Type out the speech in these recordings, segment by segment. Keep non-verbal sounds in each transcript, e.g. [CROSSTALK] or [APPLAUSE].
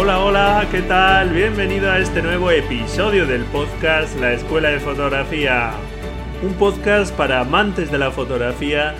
Hola, hola, ¿qué tal? Bienvenido a este nuevo episodio del podcast La Escuela de Fotografía. Un podcast para amantes de la fotografía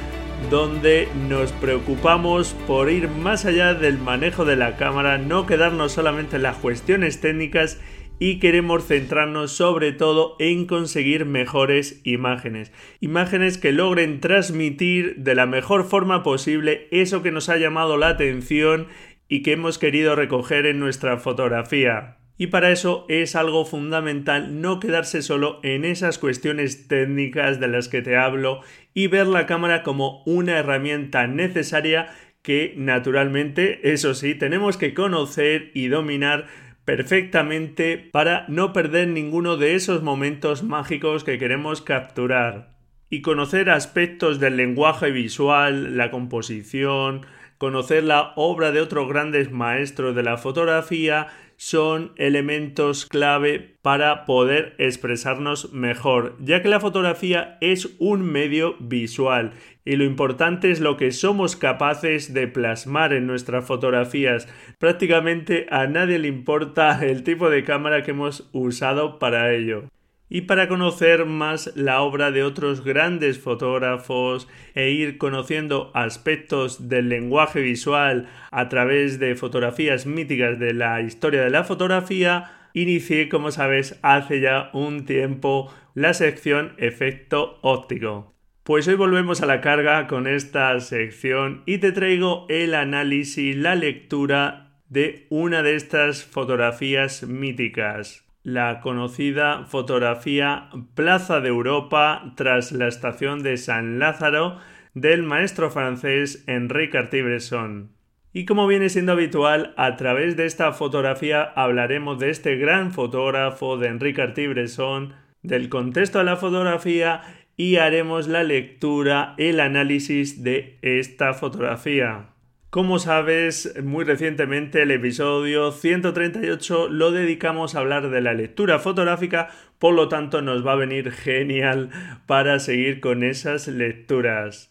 donde nos preocupamos por ir más allá del manejo de la cámara, no quedarnos solamente en las cuestiones técnicas y queremos centrarnos sobre todo en conseguir mejores imágenes. Imágenes que logren transmitir de la mejor forma posible eso que nos ha llamado la atención y que hemos querido recoger en nuestra fotografía. Y para eso es algo fundamental no quedarse solo en esas cuestiones técnicas de las que te hablo y ver la cámara como una herramienta necesaria que naturalmente, eso sí, tenemos que conocer y dominar perfectamente para no perder ninguno de esos momentos mágicos que queremos capturar. Y conocer aspectos del lenguaje visual, la composición, conocer la obra de otros grandes maestros de la fotografía son elementos clave para poder expresarnos mejor, ya que la fotografía es un medio visual y lo importante es lo que somos capaces de plasmar en nuestras fotografías. Prácticamente a nadie le importa el tipo de cámara que hemos usado para ello y para conocer más la obra de otros grandes fotógrafos e ir conociendo aspectos del lenguaje visual a través de fotografías míticas de la historia de la fotografía, inicié, como sabes, hace ya un tiempo la sección efecto óptico. Pues hoy volvemos a la carga con esta sección y te traigo el análisis, la lectura de una de estas fotografías míticas la conocida fotografía Plaza de Europa tras la estación de San Lázaro del maestro francés Henri Cartier-Bresson. Y como viene siendo habitual, a través de esta fotografía hablaremos de este gran fotógrafo de Henri Cartier-Bresson, del contexto de la fotografía y haremos la lectura, el análisis de esta fotografía. Como sabes, muy recientemente el episodio 138 lo dedicamos a hablar de la lectura fotográfica, por lo tanto nos va a venir genial para seguir con esas lecturas.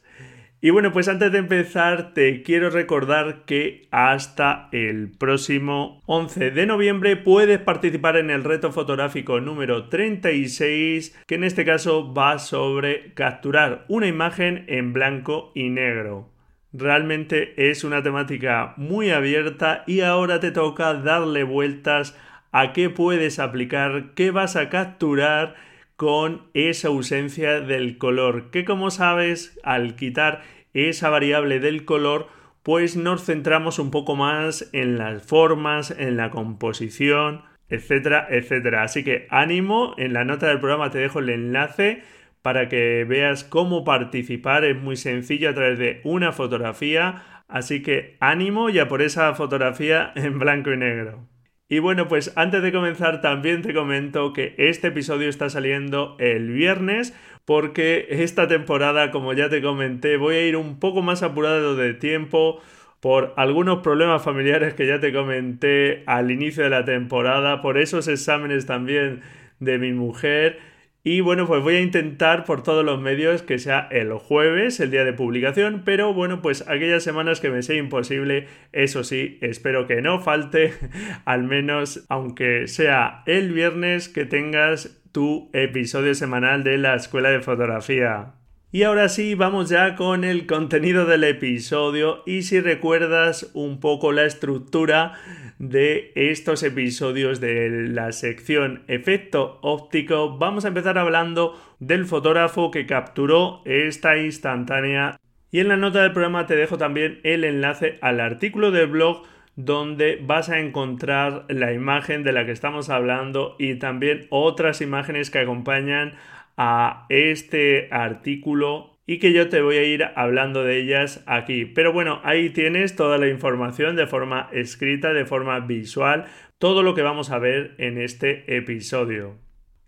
Y bueno, pues antes de empezar te quiero recordar que hasta el próximo 11 de noviembre puedes participar en el reto fotográfico número 36, que en este caso va sobre capturar una imagen en blanco y negro. Realmente es una temática muy abierta y ahora te toca darle vueltas a qué puedes aplicar, qué vas a capturar con esa ausencia del color, que como sabes, al quitar esa variable del color, pues nos centramos un poco más en las formas, en la composición, etcétera, etcétera. Así que ánimo, en la nota del programa te dejo el enlace para que veas cómo participar. Es muy sencillo a través de una fotografía. Así que ánimo ya por esa fotografía [LAUGHS] en blanco y negro. Y bueno, pues antes de comenzar también te comento que este episodio está saliendo el viernes porque esta temporada, como ya te comenté, voy a ir un poco más apurado de tiempo por algunos problemas familiares que ya te comenté al inicio de la temporada, por esos exámenes también de mi mujer y bueno, pues voy a intentar por todos los medios que sea el jueves, el día de publicación, pero bueno, pues aquellas semanas que me sea imposible, eso sí, espero que no falte, [LAUGHS] al menos aunque sea el viernes, que tengas tu episodio semanal de la Escuela de Fotografía. Y ahora sí, vamos ya con el contenido del episodio y si recuerdas un poco la estructura de estos episodios de la sección efecto óptico, vamos a empezar hablando del fotógrafo que capturó esta instantánea. Y en la nota del programa te dejo también el enlace al artículo del blog donde vas a encontrar la imagen de la que estamos hablando y también otras imágenes que acompañan a este artículo y que yo te voy a ir hablando de ellas aquí. Pero bueno, ahí tienes toda la información de forma escrita, de forma visual, todo lo que vamos a ver en este episodio.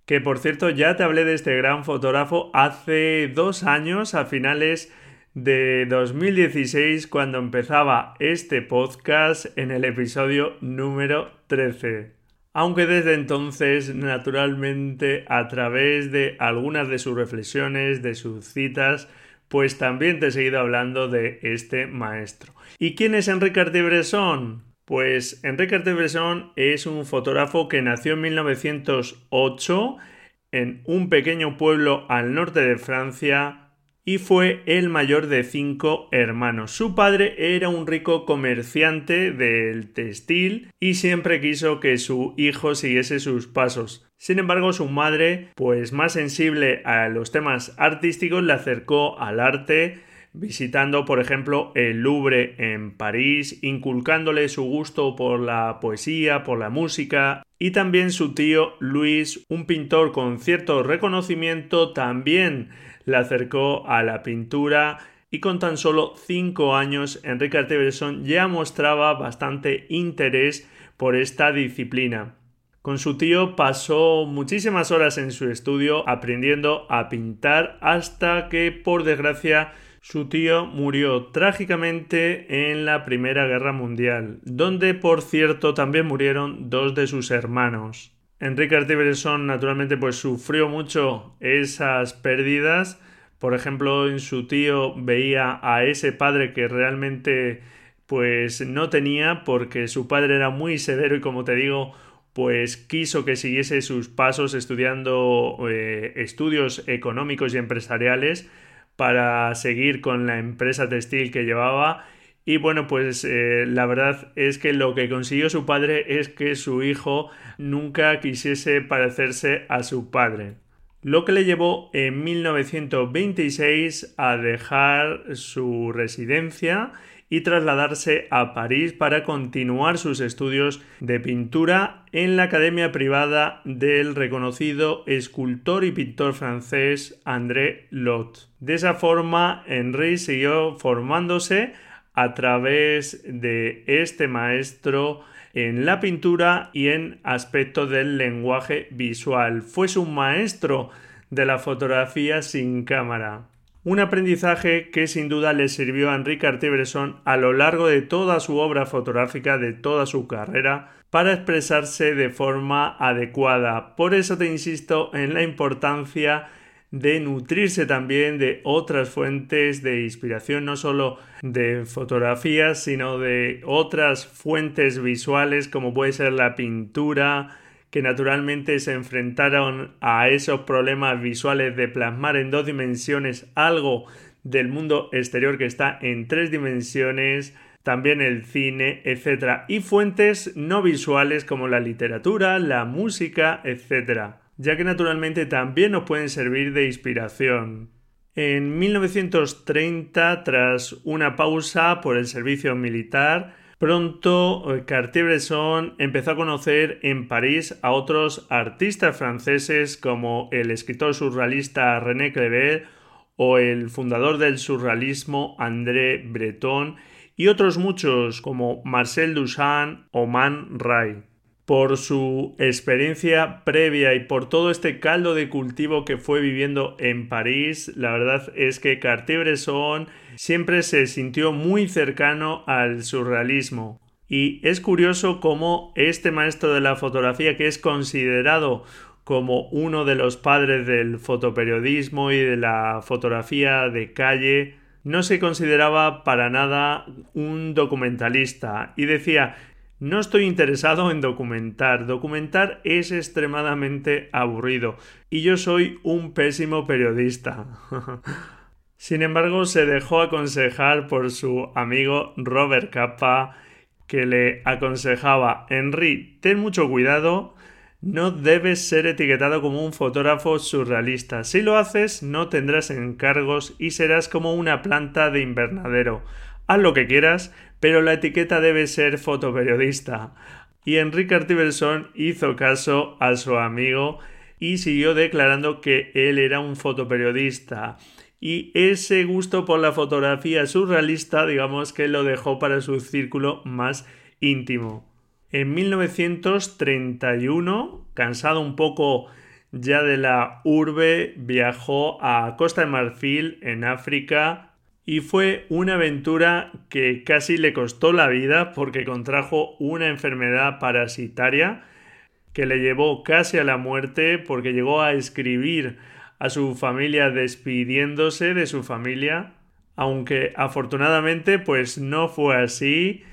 Que por cierto, ya te hablé de este gran fotógrafo hace dos años, a finales de 2016, cuando empezaba este podcast en el episodio número 13 aunque desde entonces, naturalmente, a través de algunas de sus reflexiones, de sus citas, pues también te he seguido hablando de este maestro. ¿Y quién es Enrique Artibresson? Pues Enrique Artibresson es un fotógrafo que nació en 1908 en un pequeño pueblo al norte de Francia y fue el mayor de cinco hermanos. Su padre era un rico comerciante del textil y siempre quiso que su hijo siguiese sus pasos. Sin embargo, su madre, pues más sensible a los temas artísticos, le acercó al arte, visitando, por ejemplo, el Louvre en París, inculcándole su gusto por la poesía, por la música, y también su tío Luis, un pintor con cierto reconocimiento, también le acercó a la pintura y con tan solo 5 años Enrique Artebresson ya mostraba bastante interés por esta disciplina. Con su tío pasó muchísimas horas en su estudio aprendiendo a pintar hasta que por desgracia su tío murió trágicamente en la Primera Guerra Mundial, donde por cierto también murieron dos de sus hermanos. Enrique Artibresson naturalmente pues sufrió mucho esas pérdidas. Por ejemplo, en su tío veía a ese padre que realmente pues no tenía porque su padre era muy severo y como te digo pues quiso que siguiese sus pasos estudiando eh, estudios económicos y empresariales para seguir con la empresa textil que llevaba y bueno, pues eh, la verdad es que lo que consiguió su padre es que su hijo nunca quisiese parecerse a su padre. Lo que le llevó en 1926 a dejar su residencia y trasladarse a París para continuar sus estudios de pintura en la academia privada del reconocido escultor y pintor francés André Lot. De esa forma, Henri siguió formándose a través de este maestro en la pintura y en aspecto del lenguaje visual. Fue su maestro de la fotografía sin cámara. Un aprendizaje que sin duda le sirvió a Enrique Artibresson a lo largo de toda su obra fotográfica, de toda su carrera, para expresarse de forma adecuada. Por eso te insisto en la importancia de nutrirse también de otras fuentes de inspiración, no solo de fotografías, sino de otras fuentes visuales como puede ser la pintura, que naturalmente se enfrentaron a esos problemas visuales de plasmar en dos dimensiones algo del mundo exterior que está en tres dimensiones, también el cine, etc. Y fuentes no visuales como la literatura, la música, etc ya que naturalmente también nos pueden servir de inspiración. En 1930, tras una pausa por el servicio militar, pronto eh, Cartier-Bresson empezó a conocer en París a otros artistas franceses como el escritor surrealista René Crevel o el fundador del surrealismo André Breton y otros muchos como Marcel Duchamp o Man Ray por su experiencia previa y por todo este caldo de cultivo que fue viviendo en París, la verdad es que Cartier-Bresson siempre se sintió muy cercano al surrealismo. Y es curioso cómo este maestro de la fotografía, que es considerado como uno de los padres del fotoperiodismo y de la fotografía de calle, no se consideraba para nada un documentalista y decía no estoy interesado en documentar. Documentar es extremadamente aburrido y yo soy un pésimo periodista. [LAUGHS] Sin embargo, se dejó aconsejar por su amigo Robert Capa que le aconsejaba Henry, ten mucho cuidado, no debes ser etiquetado como un fotógrafo surrealista. Si lo haces, no tendrás encargos y serás como una planta de invernadero. Haz lo que quieras, pero la etiqueta debe ser fotoperiodista. Y Enrique Artiberson hizo caso a su amigo y siguió declarando que él era un fotoperiodista. Y ese gusto por la fotografía surrealista, digamos que lo dejó para su círculo más íntimo. En 1931, cansado un poco ya de la urbe, viajó a Costa de Marfil, en África, y fue una aventura que casi le costó la vida porque contrajo una enfermedad parasitaria que le llevó casi a la muerte porque llegó a escribir a su familia despidiéndose de su familia, aunque afortunadamente pues no fue así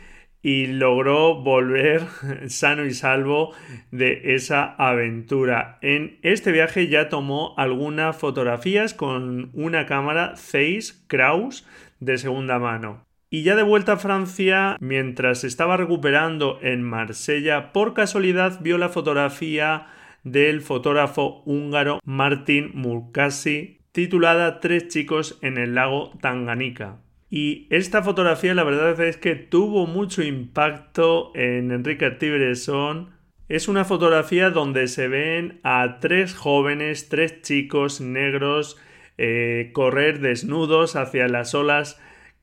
y logró volver [LAUGHS] sano y salvo de esa aventura. En este viaje ya tomó algunas fotografías con una cámara Zeiss Kraus de segunda mano. Y ya de vuelta a Francia, mientras estaba recuperando en Marsella, por casualidad vio la fotografía del fotógrafo húngaro Martin Murkasi titulada Tres chicos en el lago Tanganica. Y esta fotografía la verdad es que tuvo mucho impacto en Enrique Tibereson. Es una fotografía donde se ven a tres jóvenes, tres chicos negros eh, correr desnudos hacia las olas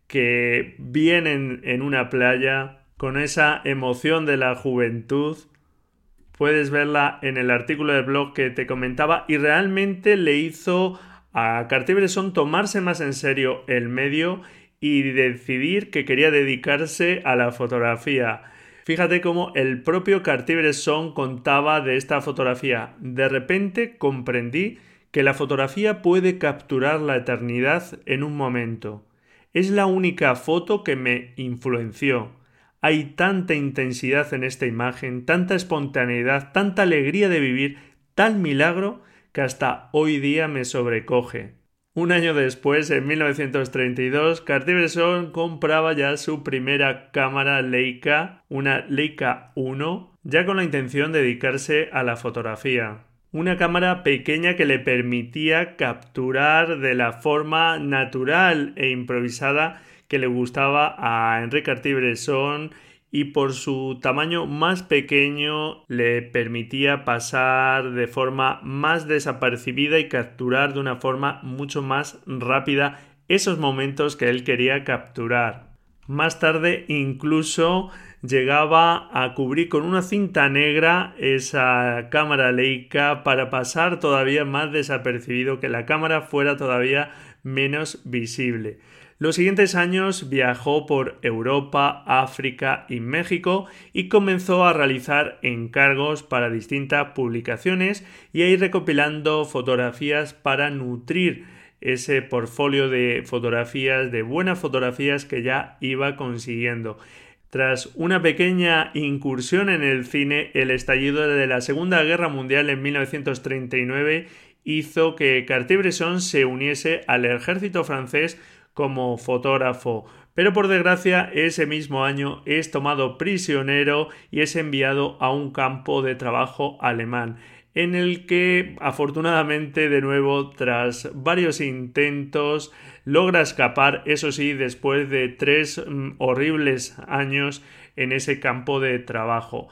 que vienen en una playa con esa emoción de la juventud. Puedes verla en el artículo del blog que te comentaba y realmente le hizo a Cartier-Bresson tomarse más en serio el medio y decidir que quería dedicarse a la fotografía. Fíjate cómo el propio Cartier-Bresson contaba de esta fotografía. De repente comprendí que la fotografía puede capturar la eternidad en un momento. Es la única foto que me influenció. Hay tanta intensidad en esta imagen, tanta espontaneidad, tanta alegría de vivir, tal milagro que hasta hoy día me sobrecoge. Un año después, en 1932, Cartier-Bresson compraba ya su primera cámara Leica, una Leica 1, ya con la intención de dedicarse a la fotografía. Una cámara pequeña que le permitía capturar de la forma natural e improvisada que le gustaba a Enrique Cartier-Bresson y por su tamaño más pequeño le permitía pasar de forma más desapercibida y capturar de una forma mucho más rápida esos momentos que él quería capturar. Más tarde incluso llegaba a cubrir con una cinta negra esa cámara Leica para pasar todavía más desapercibido, que la cámara fuera todavía menos visible. Los siguientes años viajó por Europa, África y México y comenzó a realizar encargos para distintas publicaciones y a ir recopilando fotografías para nutrir ese portfolio de fotografías, de buenas fotografías que ya iba consiguiendo. Tras una pequeña incursión en el cine, el estallido de la Segunda Guerra Mundial en 1939 hizo que Cartier-Bresson se uniese al ejército francés como fotógrafo, pero por desgracia ese mismo año es tomado prisionero y es enviado a un campo de trabajo alemán en el que afortunadamente de nuevo tras varios intentos logra escapar, eso sí, después de tres mm, horribles años en ese campo de trabajo.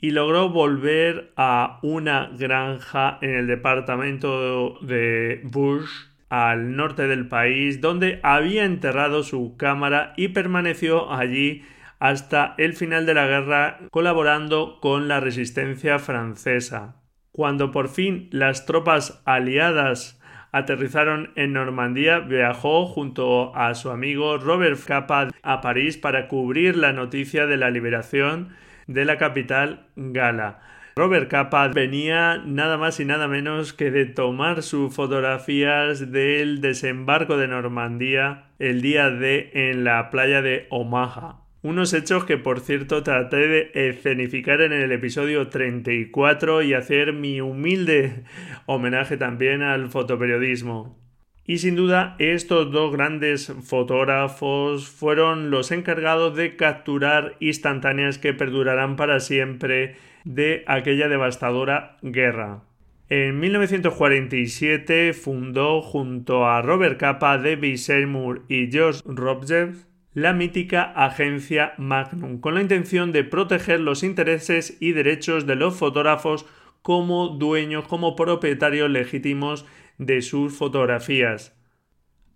Y logró volver a una granja en el departamento de Bush al norte del país, donde había enterrado su cámara y permaneció allí hasta el final de la guerra colaborando con la resistencia francesa. Cuando por fin las tropas aliadas aterrizaron en Normandía, viajó junto a su amigo Robert Capa a París para cubrir la noticia de la liberación de la capital gala. Robert Capa venía nada más y nada menos que de tomar sus fotografías del desembarco de Normandía el día de en la playa de Omaha. Unos hechos que por cierto traté de escenificar en el episodio 34 y hacer mi humilde homenaje también al fotoperiodismo. Y sin duda estos dos grandes fotógrafos fueron los encargados de capturar instantáneas que perdurarán para siempre de aquella devastadora guerra. En 1947 fundó junto a Robert Capa, David Seymour y George Robjev la mítica agencia Magnum, con la intención de proteger los intereses y derechos de los fotógrafos como dueños, como propietarios legítimos de sus fotografías.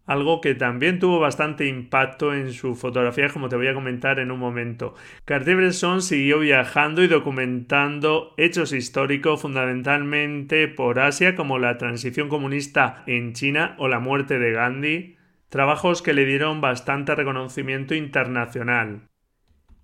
Algo que también tuvo bastante impacto en su fotografía, como te voy a comentar en un momento. Cartier-Bresson siguió viajando y documentando hechos históricos fundamentalmente por Asia, como la transición comunista en China o la muerte de Gandhi, trabajos que le dieron bastante reconocimiento internacional.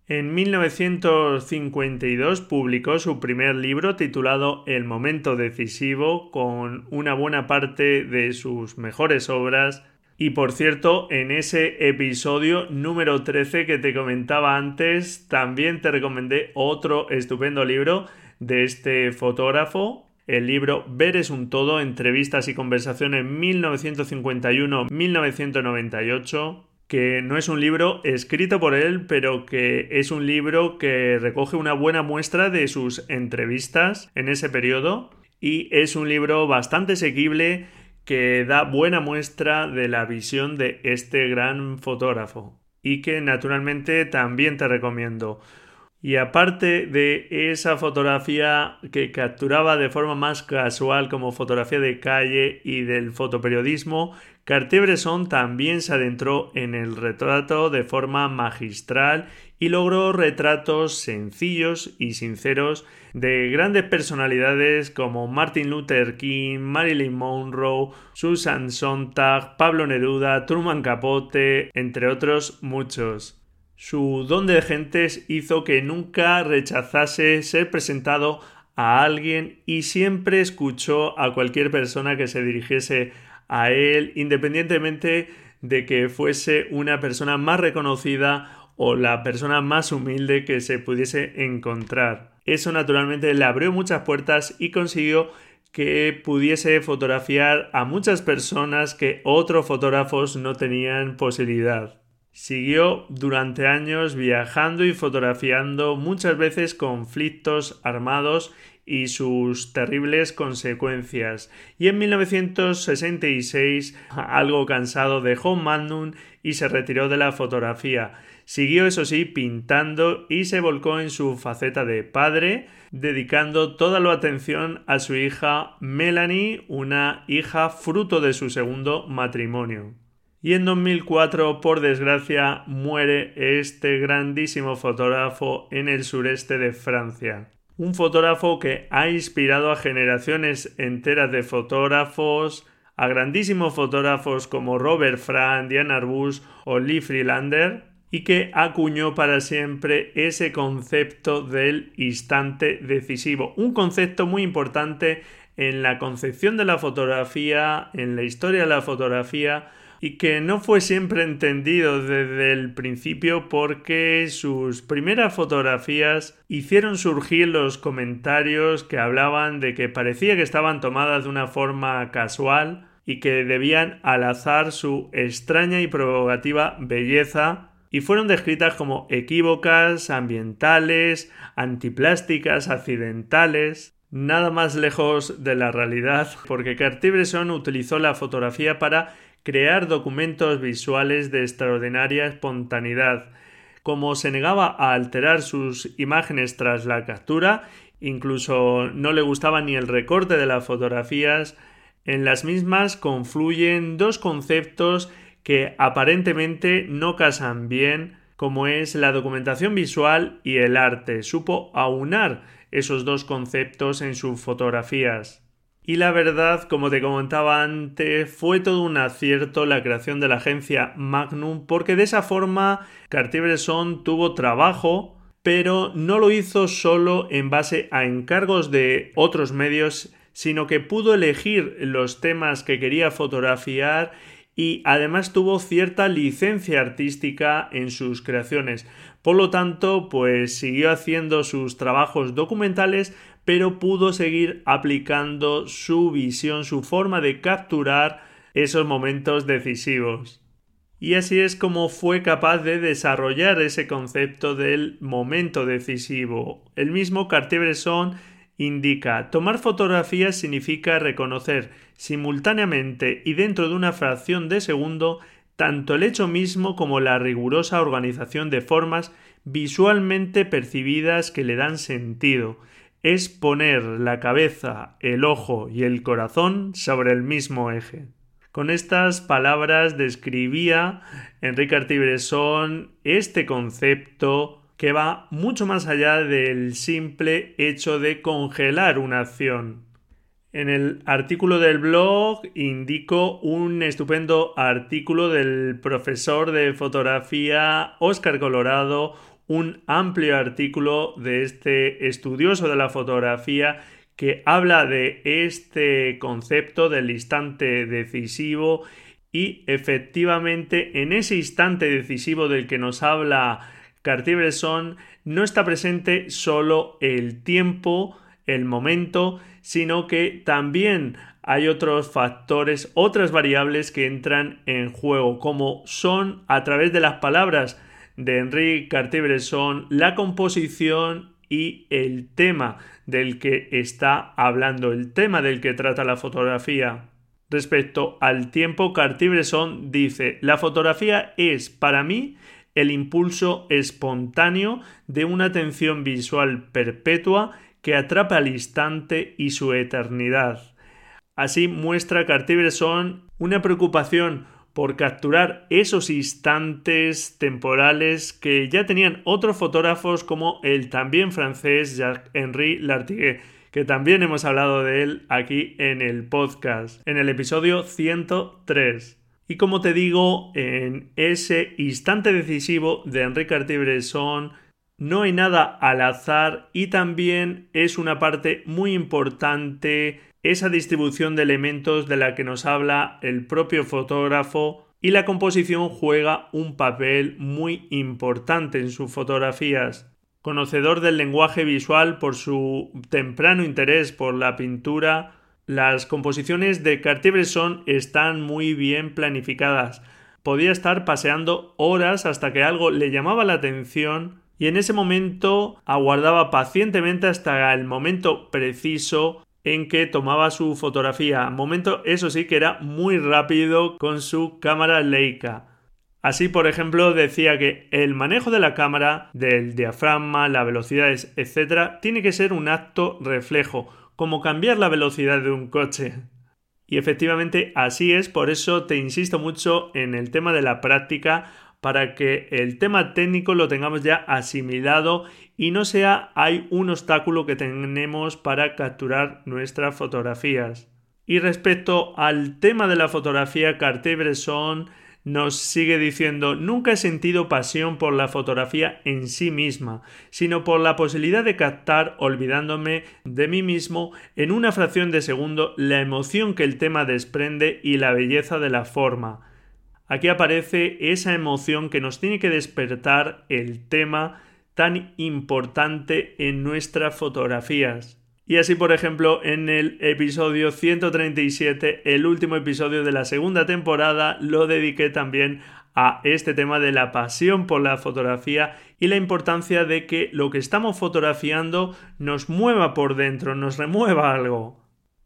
En 1952 publicó su primer libro titulado El momento decisivo, con una buena parte de sus mejores obras. Y por cierto, en ese episodio número 13 que te comentaba antes, también te recomendé otro estupendo libro de este fotógrafo, el libro Ver es un todo, entrevistas y conversaciones 1951-1998 que no es un libro escrito por él, pero que es un libro que recoge una buena muestra de sus entrevistas en ese periodo y es un libro bastante seguible que da buena muestra de la visión de este gran fotógrafo y que naturalmente también te recomiendo. Y aparte de esa fotografía que capturaba de forma más casual como fotografía de calle y del fotoperiodismo, Cartier-Bresson también se adentró en el retrato de forma magistral y logró retratos sencillos y sinceros de grandes personalidades como Martin Luther King, Marilyn Monroe, Susan Sontag, Pablo Neruda, Truman Capote, entre otros muchos. Su don de gentes hizo que nunca rechazase ser presentado a alguien y siempre escuchó a cualquier persona que se dirigiese a él, independientemente de que fuese una persona más reconocida o la persona más humilde que se pudiese encontrar. Eso naturalmente le abrió muchas puertas y consiguió que pudiese fotografiar a muchas personas que otros fotógrafos no tenían posibilidad. Siguió durante años viajando y fotografiando muchas veces conflictos armados y sus terribles consecuencias. Y en 1966, algo cansado, dejó Magnum y se retiró de la fotografía. Siguió, eso sí, pintando y se volcó en su faceta de padre, dedicando toda la atención a su hija Melanie, una hija fruto de su segundo matrimonio y en 2004, por desgracia, muere este grandísimo fotógrafo en el sureste de Francia. Un fotógrafo que ha inspirado a generaciones enteras de fotógrafos, a grandísimos fotógrafos como Robert Frank, Diane Arbus o Lee Freelander, y que acuñó para siempre ese concepto del instante decisivo, un concepto muy importante en la concepción de la fotografía, en la historia de la fotografía, y que no fue siempre entendido desde el principio porque sus primeras fotografías hicieron surgir los comentarios que hablaban de que parecía que estaban tomadas de una forma casual y que debían alazar su extraña y provocativa belleza y fueron descritas como equívocas, ambientales, antiplásticas, accidentales, nada más lejos de la realidad, porque Cartier-Bresson utilizó la fotografía para crear documentos visuales de extraordinaria espontaneidad. Como se negaba a alterar sus imágenes tras la captura, incluso no le gustaba ni el recorte de las fotografías, en las mismas confluyen dos conceptos que aparentemente no casan bien, como es la documentación visual y el arte. Supo aunar esos dos conceptos en sus fotografías. Y la verdad, como te comentaba antes, fue todo un acierto la creación de la agencia Magnum porque de esa forma Cartier-Bresson tuvo trabajo, pero no lo hizo solo en base a encargos de otros medios, sino que pudo elegir los temas que quería fotografiar y además tuvo cierta licencia artística en sus creaciones. Por lo tanto, pues siguió haciendo sus trabajos documentales, pero pudo seguir aplicando su visión, su forma de capturar esos momentos decisivos. Y así es como fue capaz de desarrollar ese concepto del momento decisivo. El mismo Cartier-Bresson indica tomar fotografías significa reconocer simultáneamente y dentro de una fracción de segundo tanto el hecho mismo como la rigurosa organización de formas visualmente percibidas que le dan sentido. Es poner la cabeza, el ojo y el corazón sobre el mismo eje. Con estas palabras describía Enrique Artibresson este concepto que va mucho más allá del simple hecho de congelar una acción. En el artículo del blog indico un estupendo artículo del profesor de fotografía Oscar Colorado, un amplio artículo de este estudioso de la fotografía que habla de este concepto del instante decisivo y efectivamente en ese instante decisivo del que nos habla Cartier-Bresson no está presente solo el tiempo, el momento, sino que también hay otros factores, otras variables que entran en juego, como son a través de las palabras de Henri Cartier-Bresson la composición y el tema del que está hablando, el tema del que trata la fotografía. Respecto al tiempo, Cartier-Bresson dice: La fotografía es para mí el impulso espontáneo de una atención visual perpetua que atrapa al instante y su eternidad. Así muestra Cartier-Bresson una preocupación por capturar esos instantes temporales que ya tenían otros fotógrafos como el también francés Jacques-Henri Lartigue, que también hemos hablado de él aquí en el podcast, en el episodio 103. Y como te digo, en ese instante decisivo de Henri Cartier-Bresson no hay nada al azar y también es una parte muy importante esa distribución de elementos de la que nos habla el propio fotógrafo y la composición juega un papel muy importante en sus fotografías. Conocedor del lenguaje visual por su temprano interés por la pintura, las composiciones de Cartier-Bresson están muy bien planificadas. Podía estar paseando horas hasta que algo le llamaba la atención y en ese momento aguardaba pacientemente hasta el momento preciso en que tomaba su fotografía. Momento, eso sí, que era muy rápido con su cámara Leica. Así, por ejemplo, decía que el manejo de la cámara, del diafragma, las velocidades, etc., tiene que ser un acto reflejo, como cambiar la velocidad de un coche. Y efectivamente así es, por eso te insisto mucho en el tema de la práctica para que el tema técnico lo tengamos ya asimilado y no sea hay un obstáculo que tenemos para capturar nuestras fotografías. Y respecto al tema de la fotografía, Cartier-Bresson nos sigue diciendo nunca he sentido pasión por la fotografía en sí misma, sino por la posibilidad de captar, olvidándome de mí mismo, en una fracción de segundo la emoción que el tema desprende y la belleza de la forma. Aquí aparece esa emoción que nos tiene que despertar el tema tan importante en nuestras fotografías. Y así, por ejemplo, en el episodio 137, el último episodio de la segunda temporada, lo dediqué también a este tema de la pasión por la fotografía y la importancia de que lo que estamos fotografiando nos mueva por dentro, nos remueva algo.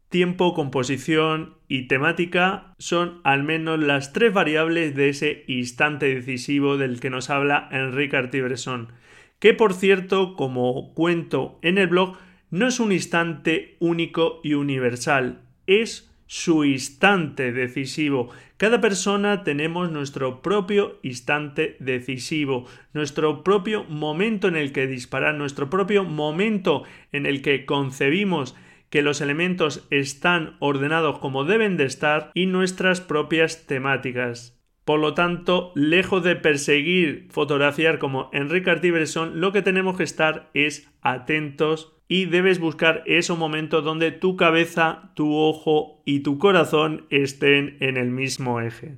Tiempo, composición y temática son al menos las tres variables de ese instante decisivo del que nos habla Enrique Artibresson, que por cierto, como cuento en el blog, no es un instante único y universal, es su instante decisivo. Cada persona tenemos nuestro propio instante decisivo, nuestro propio momento en el que disparar, nuestro propio momento en el que concebimos que los elementos están ordenados como deben de estar y nuestras propias temáticas. Por lo tanto, lejos de perseguir fotografiar como Enrique Cartier-Bresson, lo que tenemos que estar es atentos y debes buscar esos momentos donde tu cabeza, tu ojo y tu corazón estén en el mismo eje.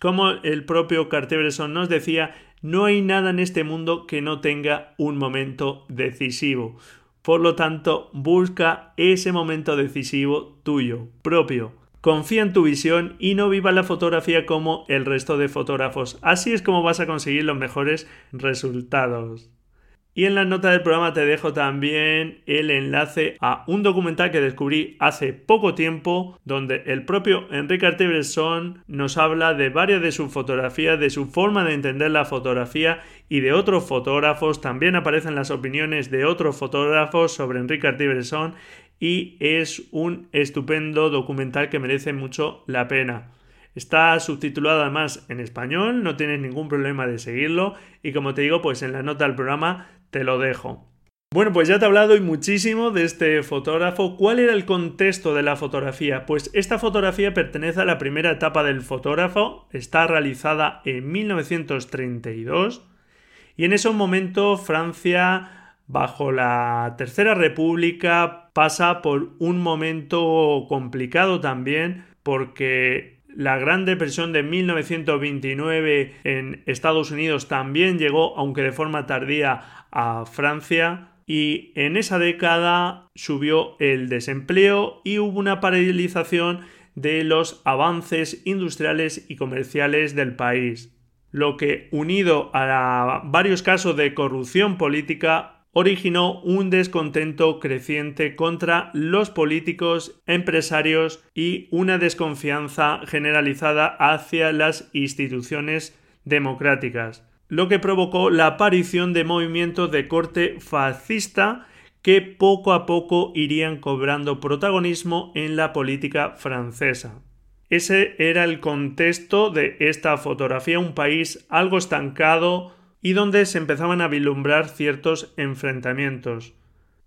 Como el propio Cartier-Bresson nos decía, no hay nada en este mundo que no tenga un momento decisivo. Por lo tanto, busca ese momento decisivo tuyo, propio, confía en tu visión y no viva la fotografía como el resto de fotógrafos. Así es como vas a conseguir los mejores resultados. Y en la nota del programa te dejo también el enlace a un documental que descubrí hace poco tiempo, donde el propio Enrique Artibresson nos habla de varias de sus fotografías, de su forma de entender la fotografía y de otros fotógrafos. También aparecen las opiniones de otros fotógrafos sobre Enrique Artibresson y es un estupendo documental que merece mucho la pena. Está subtitulado además en español, no tienes ningún problema de seguirlo y como te digo, pues en la nota del programa te lo dejo. Bueno, pues ya te he hablado y muchísimo de este fotógrafo. ¿Cuál era el contexto de la fotografía? Pues esta fotografía pertenece a la primera etapa del fotógrafo, está realizada en 1932 y en ese momento Francia, bajo la Tercera República, pasa por un momento complicado también porque la Gran Depresión de 1929 en Estados Unidos también llegó, aunque de forma tardía, a Francia. Y en esa década subió el desempleo y hubo una paralización de los avances industriales y comerciales del país, lo que unido a varios casos de corrupción política originó un descontento creciente contra los políticos, empresarios y una desconfianza generalizada hacia las instituciones democráticas lo que provocó la aparición de movimientos de corte fascista que poco a poco irían cobrando protagonismo en la política francesa. Ese era el contexto de esta fotografía, un país algo estancado y donde se empezaban a vislumbrar ciertos enfrentamientos.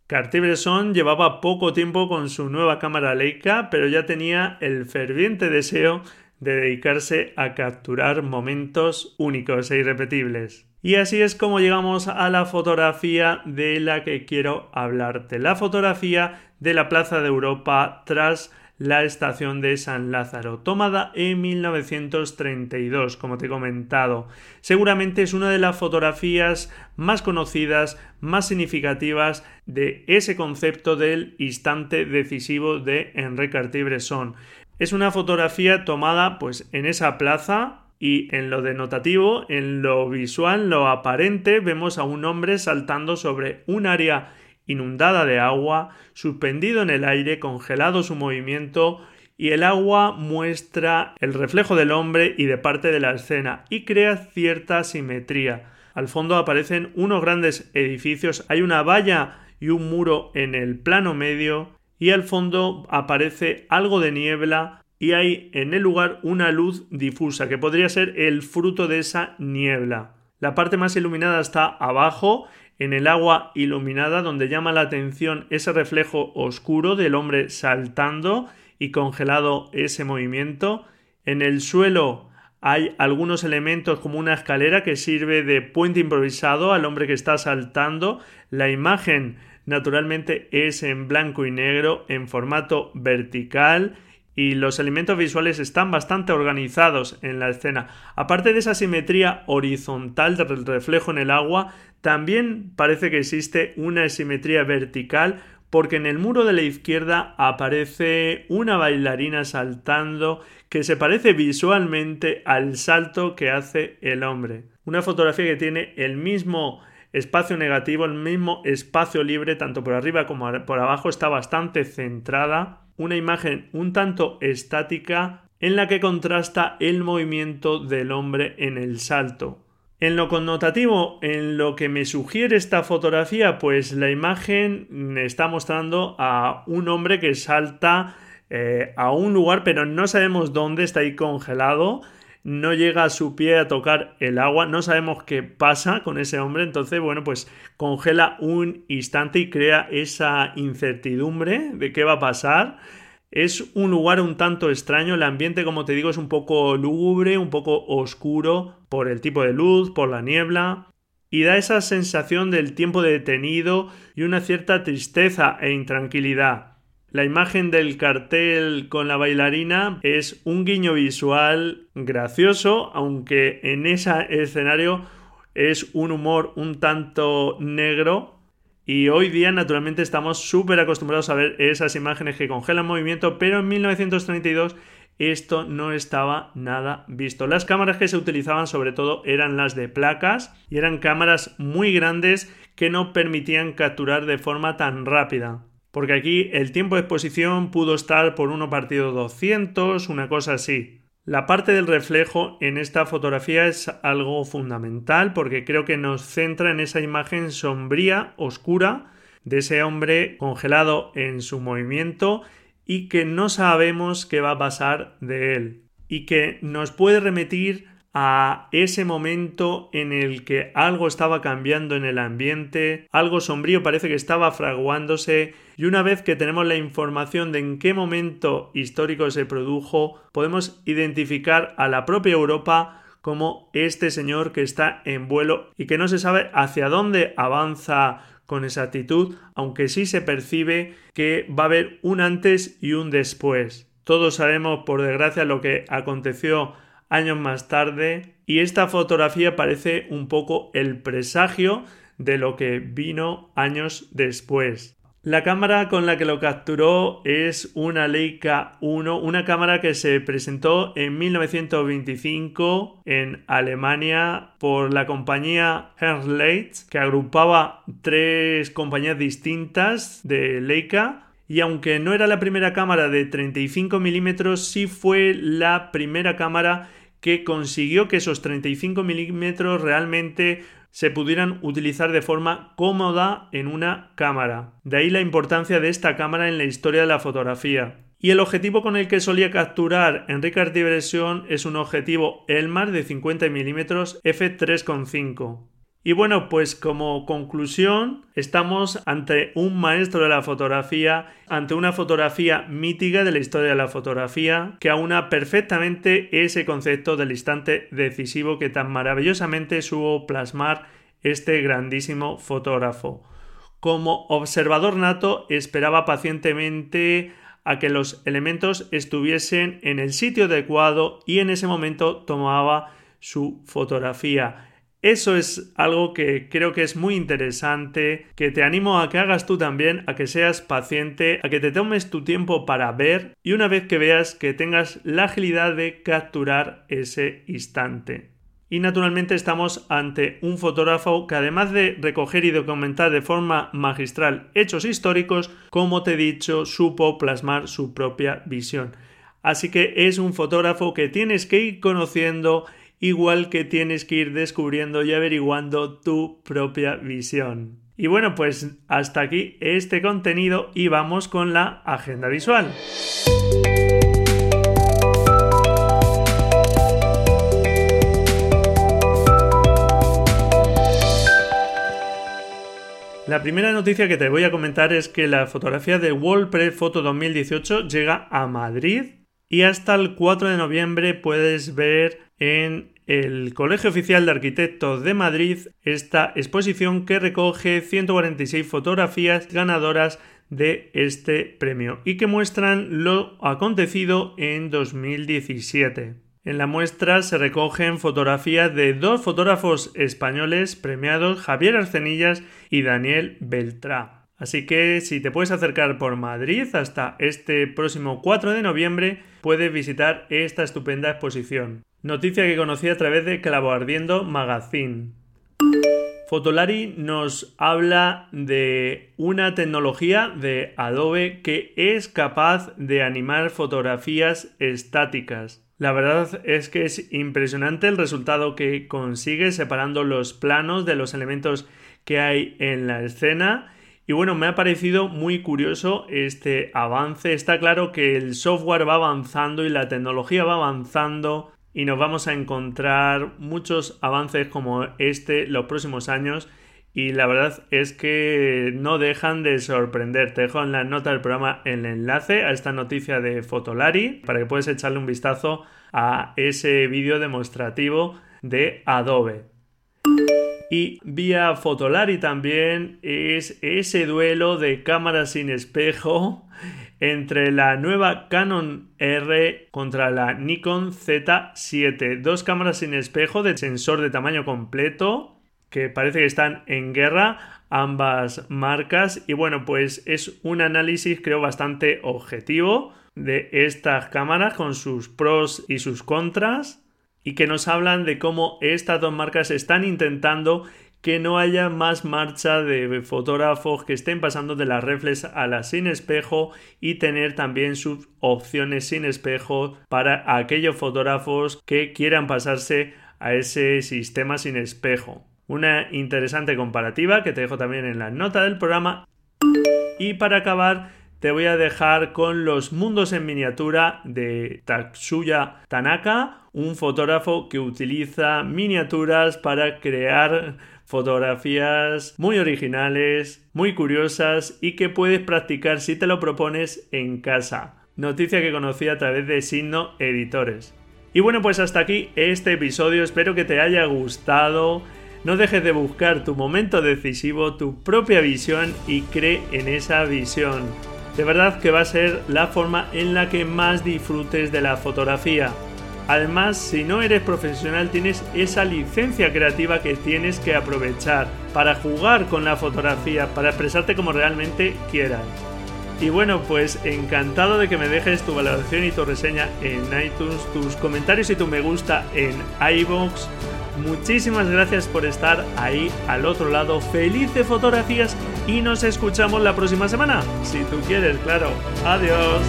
Cartier-Bresson llevaba poco tiempo con su nueva cámara Leica, pero ya tenía el ferviente deseo de dedicarse a capturar momentos únicos e irrepetibles. Y así es como llegamos a la fotografía de la que quiero hablarte, la fotografía de la Plaza de Europa tras la estación de San Lázaro, tomada en 1932, como te he comentado. Seguramente es una de las fotografías más conocidas, más significativas de ese concepto del instante decisivo de Henri Cartier-Bresson. Es una fotografía tomada pues en esa plaza y en lo denotativo, en lo visual, lo aparente, vemos a un hombre saltando sobre un área inundada de agua, suspendido en el aire, congelado su movimiento y el agua muestra el reflejo del hombre y de parte de la escena y crea cierta simetría. Al fondo aparecen unos grandes edificios, hay una valla y un muro en el plano medio y al fondo aparece algo de niebla y hay en el lugar una luz difusa que podría ser el fruto de esa niebla. La parte más iluminada está abajo, en el agua iluminada, donde llama la atención ese reflejo oscuro del hombre saltando y congelado ese movimiento. En el suelo hay algunos elementos como una escalera que sirve de puente improvisado al hombre que está saltando. La imagen naturalmente es en blanco y negro, en formato vertical y los elementos visuales están bastante organizados en la escena. Aparte de esa simetría horizontal del reflejo en el agua, también parece que existe una simetría vertical porque en el muro de la izquierda aparece una bailarina saltando que se parece visualmente al salto que hace el hombre. Una fotografía que tiene el mismo espacio negativo, el mismo espacio libre, tanto por arriba como por abajo, está bastante centrada. Una imagen un tanto estática en la que contrasta el movimiento del hombre en el salto. En lo connotativo, en lo que me sugiere esta fotografía, pues la imagen está mostrando a un hombre que salta eh, a un lugar, pero no sabemos dónde está ahí congelado. No llega a su pie a tocar el agua, no sabemos qué pasa con ese hombre, entonces bueno, pues congela un instante y crea esa incertidumbre de qué va a pasar. Es un lugar un tanto extraño, el ambiente como te digo es un poco lúgubre, un poco oscuro por el tipo de luz, por la niebla, y da esa sensación del tiempo detenido y una cierta tristeza e intranquilidad. La imagen del cartel con la bailarina es un guiño visual gracioso, aunque en ese escenario es un humor un tanto negro. Y hoy día, naturalmente, estamos súper acostumbrados a ver esas imágenes que congelan movimiento, pero en 1932 esto no estaba nada visto. Las cámaras que se utilizaban sobre todo eran las de placas y eran cámaras muy grandes que no permitían capturar de forma tan rápida. Porque aquí el tiempo de exposición pudo estar por uno partido 200, una cosa así. La parte del reflejo en esta fotografía es algo fundamental porque creo que nos centra en esa imagen sombría, oscura, de ese hombre congelado en su movimiento y que no sabemos qué va a pasar de él y que nos puede remitir a ese momento en el que algo estaba cambiando en el ambiente, algo sombrío parece que estaba fraguándose y una vez que tenemos la información de en qué momento histórico se produjo, podemos identificar a la propia Europa como este señor que está en vuelo y que no se sabe hacia dónde avanza con exactitud, aunque sí se percibe que va a haber un antes y un después. Todos sabemos, por desgracia, lo que aconteció años más tarde y esta fotografía parece un poco el presagio de lo que vino años después. La cámara con la que lo capturó es una Leica 1, una cámara que se presentó en 1925 en Alemania por la compañía Herleitz, que agrupaba tres compañías distintas de Leica. Y aunque no era la primera cámara de 35 milímetros, sí fue la primera cámara que consiguió que esos 35 milímetros realmente se pudieran utilizar de forma cómoda en una cámara. De ahí la importancia de esta cámara en la historia de la fotografía. Y el objetivo con el que solía capturar Enrique Artiversión es un objetivo Elmar de 50 mm f3.5. Y bueno, pues como conclusión, estamos ante un maestro de la fotografía, ante una fotografía mítica de la historia de la fotografía, que aúna perfectamente ese concepto del instante decisivo que tan maravillosamente supo plasmar este grandísimo fotógrafo. Como observador nato, esperaba pacientemente a que los elementos estuviesen en el sitio adecuado y en ese momento tomaba su fotografía eso es algo que creo que es muy interesante, que te animo a que hagas tú también, a que seas paciente, a que te tomes tu tiempo para ver y una vez que veas que tengas la agilidad de capturar ese instante. Y naturalmente estamos ante un fotógrafo que además de recoger y documentar de forma magistral hechos históricos, como te he dicho, supo plasmar su propia visión. Así que es un fotógrafo que tienes que ir conociendo igual que tienes que ir descubriendo y averiguando tu propia visión. Y bueno, pues hasta aquí este contenido y vamos con la agenda visual. La primera noticia que te voy a comentar es que la fotografía de WordPress Photo 2018 llega a Madrid y hasta el 4 de noviembre puedes ver en el Colegio Oficial de Arquitectos de Madrid esta exposición que recoge 146 fotografías ganadoras de este premio y que muestran lo acontecido en 2017. En la muestra se recogen fotografías de dos fotógrafos españoles premiados, Javier Arcenillas y Daniel Beltrá. Así que si te puedes acercar por Madrid hasta este próximo 4 de noviembre, puedes visitar esta estupenda exposición. Noticia que conocí a través de Clavo Ardiendo Magazine. Fotolari nos habla de una tecnología de Adobe que es capaz de animar fotografías estáticas. La verdad es que es impresionante el resultado que consigue separando los planos de los elementos que hay en la escena. Y bueno, me ha parecido muy curioso este avance. Está claro que el software va avanzando y la tecnología va avanzando y nos vamos a encontrar muchos avances como este los próximos años y la verdad es que no dejan de sorprender. Te dejo en la nota del programa el enlace a esta noticia de Fotolari para que puedas echarle un vistazo a ese vídeo demostrativo de Adobe. Y vía Fotolari también es ese duelo de cámaras sin espejo entre la nueva Canon R contra la Nikon Z7. Dos cámaras sin espejo de sensor de tamaño completo que parece que están en guerra ambas marcas y bueno pues es un análisis creo bastante objetivo de estas cámaras con sus pros y sus contras y que nos hablan de cómo estas dos marcas están intentando que no haya más marcha de fotógrafos que estén pasando de las reflex a las sin espejo y tener también sus opciones sin espejo para aquellos fotógrafos que quieran pasarse a ese sistema sin espejo. Una interesante comparativa que te dejo también en la nota del programa. Y para acabar, te voy a dejar con los mundos en miniatura de Tatsuya Tanaka, un fotógrafo que utiliza miniaturas para crear fotografías muy originales, muy curiosas y que puedes practicar si te lo propones en casa. Noticia que conocí a través de Signo Editores. Y bueno, pues hasta aquí este episodio, espero que te haya gustado. No dejes de buscar tu momento decisivo, tu propia visión y cree en esa visión. De verdad que va a ser la forma en la que más disfrutes de la fotografía. Además, si no eres profesional, tienes esa licencia creativa que tienes que aprovechar para jugar con la fotografía, para expresarte como realmente quieras. Y bueno, pues encantado de que me dejes tu valoración y tu reseña en iTunes, tus comentarios y tu me gusta en iBox. Muchísimas gracias por estar ahí al otro lado. Feliz de fotografías y nos escuchamos la próxima semana. Si tú quieres, claro. Adiós.